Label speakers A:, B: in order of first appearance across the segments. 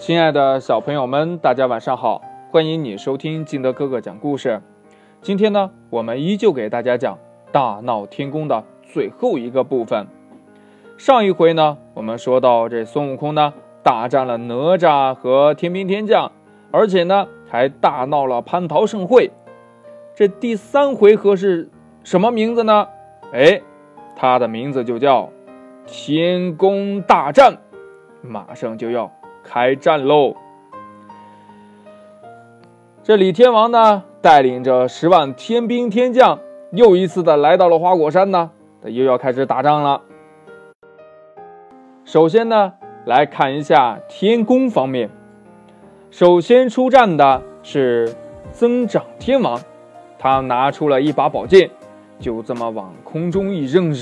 A: 亲爱的小朋友们，大家晚上好！欢迎你收听金德哥哥讲故事。今天呢，我们依旧给大家讲《大闹天宫》的最后一个部分。上一回呢，我们说到这孙悟空呢，大战了哪吒和天兵天将，而且呢，还大闹了蟠桃盛会。这第三回合是什么名字呢？哎，它的名字就叫天宫大战，马上就要开战喽。这李天王呢带领着十万天兵天将，又一次的来到了花果山呢，他又要开始打仗了。首先呢，来看一下天宫方面，首先出战的是增长天王，他拿出了一把宝剑，就这么往空中一扔，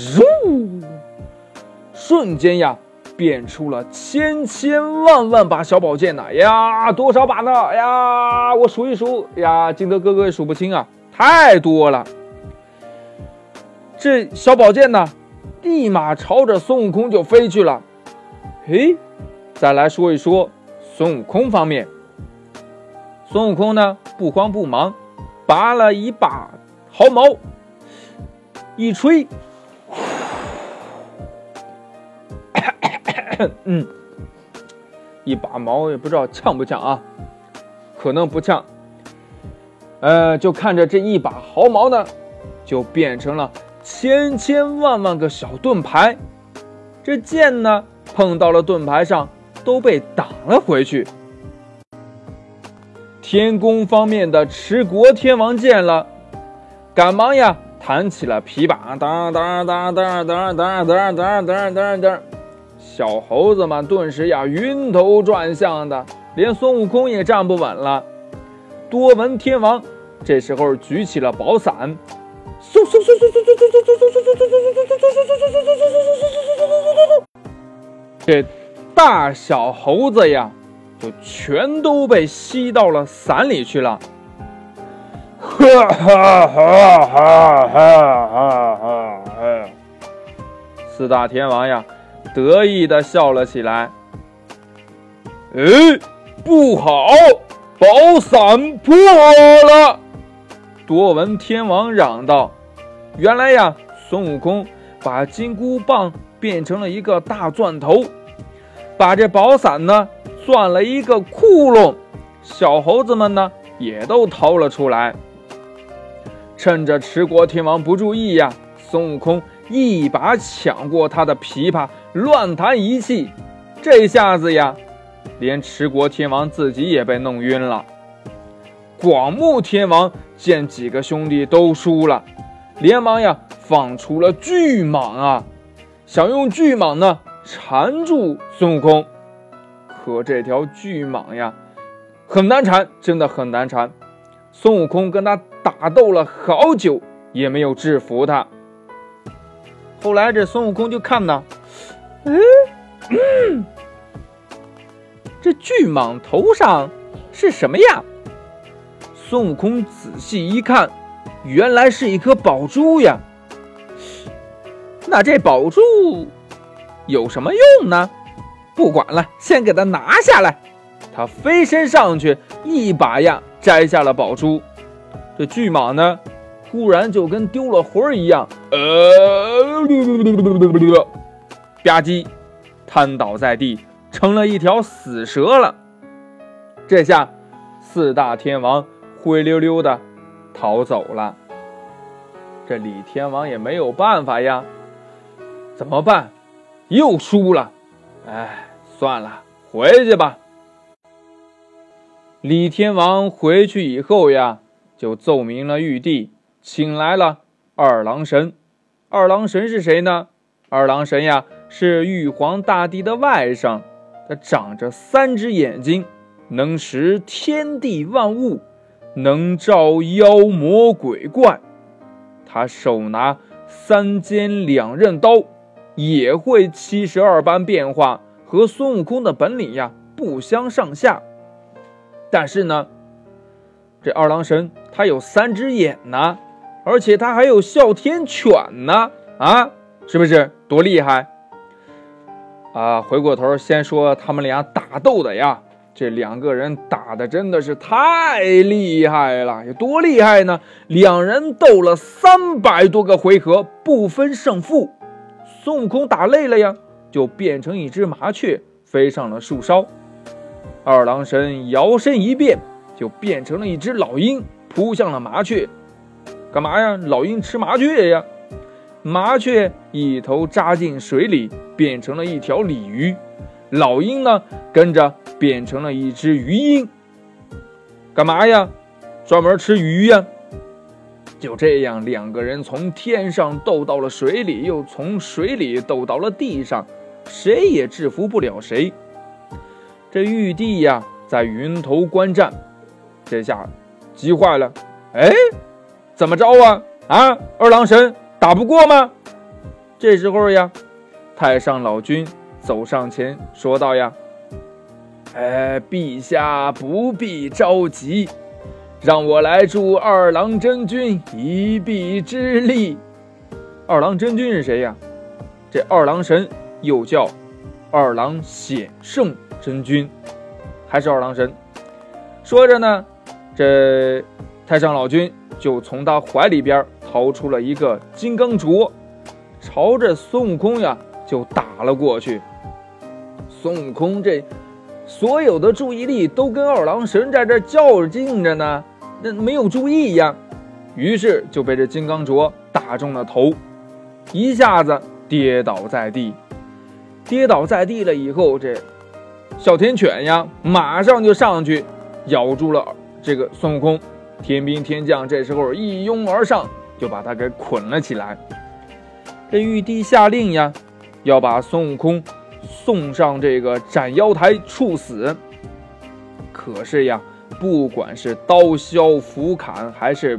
A: 瞬间呀。变出了千千万万把小宝剑呐呀多少把呢？哎呀我数一数呀金德哥哥也数不清啊。太多了。这小宝剑呢立马朝着孙悟空就飞去了。嘿再来说一说孙悟空方面孙悟空呢不慌不忙拔了一把毫毛一吹嗯，一把毛也不知道呛不呛啊，可能不呛。呃，就看着这一把毫毛呢，就变成了千千万万个小盾牌。这剑呢，碰到了盾牌上，都被挡了回去。天宫方面的持国天王见了，赶忙呀弹起了琵琶，当当当当当当当当当当当。小猴子们顿时呀晕头转向的连孙悟空也站不稳了。多闻天王这时候举起了宝伞嗖嗖嗖嗖嗖嗖嗖嗖嗖嗖嗖这大小猴子呀就全都被吸到了伞里去了哈哈哈哈哈哈哈哈四大天王呀得意的笑了起来。哎，不好，宝伞破了！多闻天王嚷道：“原来呀，孙悟空把金箍棒变成了一个大钻头，把这宝伞呢钻了一个窟窿，小猴子们呢也都逃了出来。趁着持国天王不注意呀，孙悟空一把抢过他的琵琶，乱弹一气，这下子呀，连持国天王自己也被弄晕了。广目天王。”见几个兄弟都输了，连忙呀放出了巨蟒啊，想用巨蟒呢缠住孙悟空。可这条巨蟒呀很难缠，真的很难缠。孙悟空跟他打斗了好久，也没有制服他。后来这孙悟空就看呢，嗯，这巨蟒头上是什么呀？孙悟空仔细一看，原来是一颗宝珠呀。那这宝珠有什么用呢？不管了，先给它拿下来。他飞身上去，一把呀摘下了宝珠。这巨蟒呢，忽然就跟丢了魂儿一样，呃，吧唧，瘫倒在地，成了一条死蛇了。这下四大天王。灰溜溜的逃走了，这李天王也没有办法呀，怎么办？又输了，哎，算了，回去吧。李天王回去以后呀，就奏明了玉帝，请来了二郎神。二郎神是谁呢？二郎神呀，是玉皇大帝的外甥，他长着三只眼睛，能识天地万物。能照妖魔鬼怪，他手拿三尖两刃刀，也会七十二般变化，和孙悟空的本领呀不相上下。但是呢，这二郎神他有三只眼呢，而且他还有哮天犬呢，啊，是不是多厉害？啊，回过头先说他们俩打斗的呀。这两个人打的真的是太厉害了，有多厉害呢？两人斗了三百多个回合，不分胜负。孙悟空打累了呀，就变成一只麻雀飞上了树梢；二郎神摇身一变，就变成了一只老鹰扑向了麻雀。干嘛呀？老鹰吃麻雀呀！麻雀一头扎进水里，变成了一条鲤鱼。老鹰呢，跟着变成了一只鱼鹰，干嘛呀？专门吃鱼呀！就这样，两个人从天上斗到了水里，又从水里斗到了地上，谁也制服不了谁。这玉帝呀，在云头观战，这下急坏了。哎，怎么着啊？啊，二郎神打不过吗？这时候呀，太上老君。走上前说道：“呀，哎，陛下不必着急，让我来助二郎真君一臂之力。二郎真君是谁呀？这二郎神又叫二郎显圣真君，还是二郎神？说着呢，这太上老君就从他怀里边掏出了一个金刚镯，朝着孙悟空呀就打了过去。”孙悟空这所有的注意力都跟二郎神在这较劲着呢，那没有注意呀，于是就被这金刚镯打中了头，一下子跌倒在地。跌倒在地了以后，这哮天犬呀，马上就上去咬住了这个孙悟空。天兵天将这时候一拥而上，就把他给捆了起来。这玉帝下令呀，要把孙悟空。送上这个斩妖台处死。可是呀，不管是刀削斧砍，还是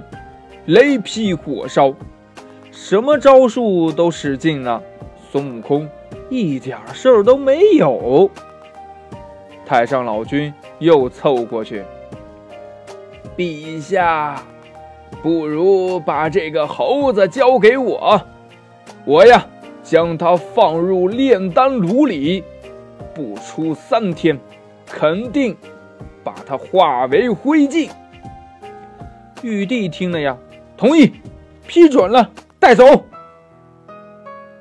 A: 雷劈火烧，什么招数都使尽了，孙悟空一点事儿都没有。太上老君又凑过去：“陛下，不如把这个猴子交给我，我呀。”将它放入炼丹炉里，不出三天，肯定把它化为灰烬。玉帝听了呀，同意，批准了，带走。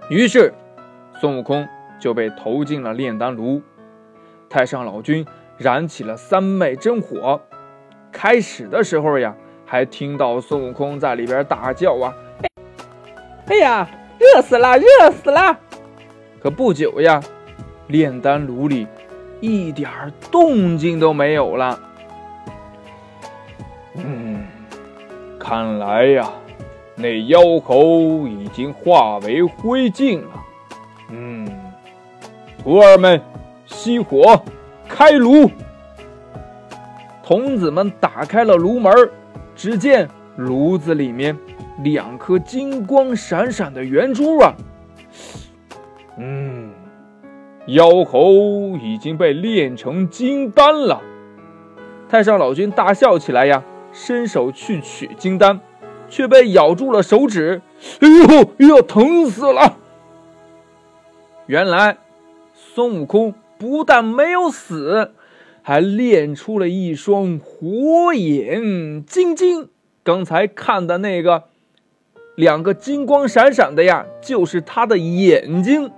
A: 于是，孙悟空就被投进了炼丹炉。太上老君燃起了三昧真火，开始的时候呀，还听到孙悟空在里边大叫啊：“哎呀！”热死了，热死了！可不久呀，炼丹炉里一点动静都没有了。嗯，看来呀，那妖猴已经化为灰烬了。嗯，徒儿们，熄火，开炉。童子们打开了炉门，只见炉子里面。两颗金光闪闪的圆珠啊！嗯，妖猴已经被炼成金丹了。太上老君大笑起来呀，伸手去取金丹，却被咬住了手指。哎呦，哎呦，疼死了！原来孙悟空不但没有死，还练出了一双火眼金睛。刚才看的那个。两个金光闪闪的呀，就是他的眼睛。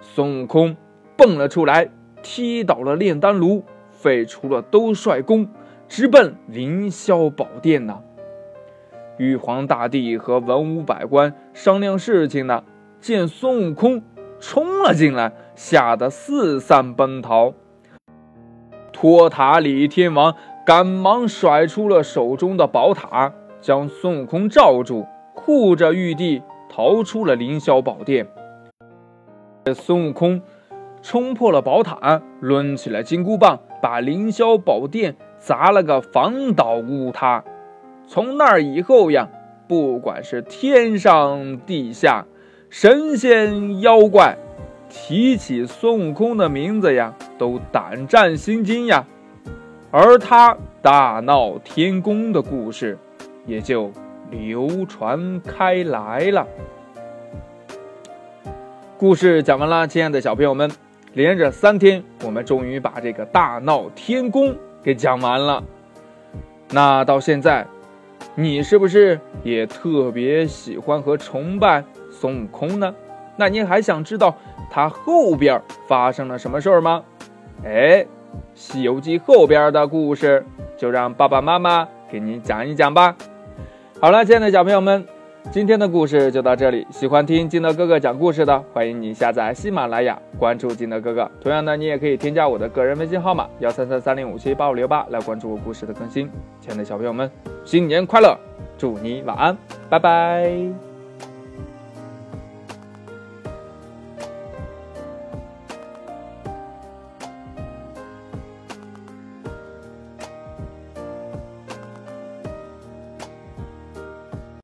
A: 孙悟空蹦了出来，踢倒了炼丹炉，废除了兜率宫，直奔凌霄宝殿呢。玉皇大帝和文武百官商量事情呢，见孙悟空冲了进来，吓得四散奔逃。托塔李天王赶忙甩出了手中的宝塔，将孙悟空罩住。护着玉帝逃出了凌霄宝殿。孙悟空冲破了宝塔，抡起了金箍棒，把凌霄宝殿砸了个房倒屋塌。从那以后呀，不管是天上地下，神仙妖怪，提起孙悟空的名字呀，都胆战心惊呀。而他大闹天宫的故事，也就。流传开来了。故事讲完了，亲爱的小朋友们，连着三天，我们终于把这个大闹天宫给讲完了。那到现在，你是不是也特别喜欢和崇拜孙悟空呢？那您还想知道他后边发生了什么事儿吗？哎，《西游记》后边的故事就让爸爸妈妈给你讲一讲吧。好了，亲爱的小朋友们。今天的故事就到这里。喜欢听金德哥哥讲故事的，欢迎你下载喜马拉雅，关注金德哥哥。同样呢，你也可以添加我的个人微信号码幺三三三零五七八五六八来关注我故事的更新。亲爱的小朋友们，新年快乐！祝你晚安，拜拜。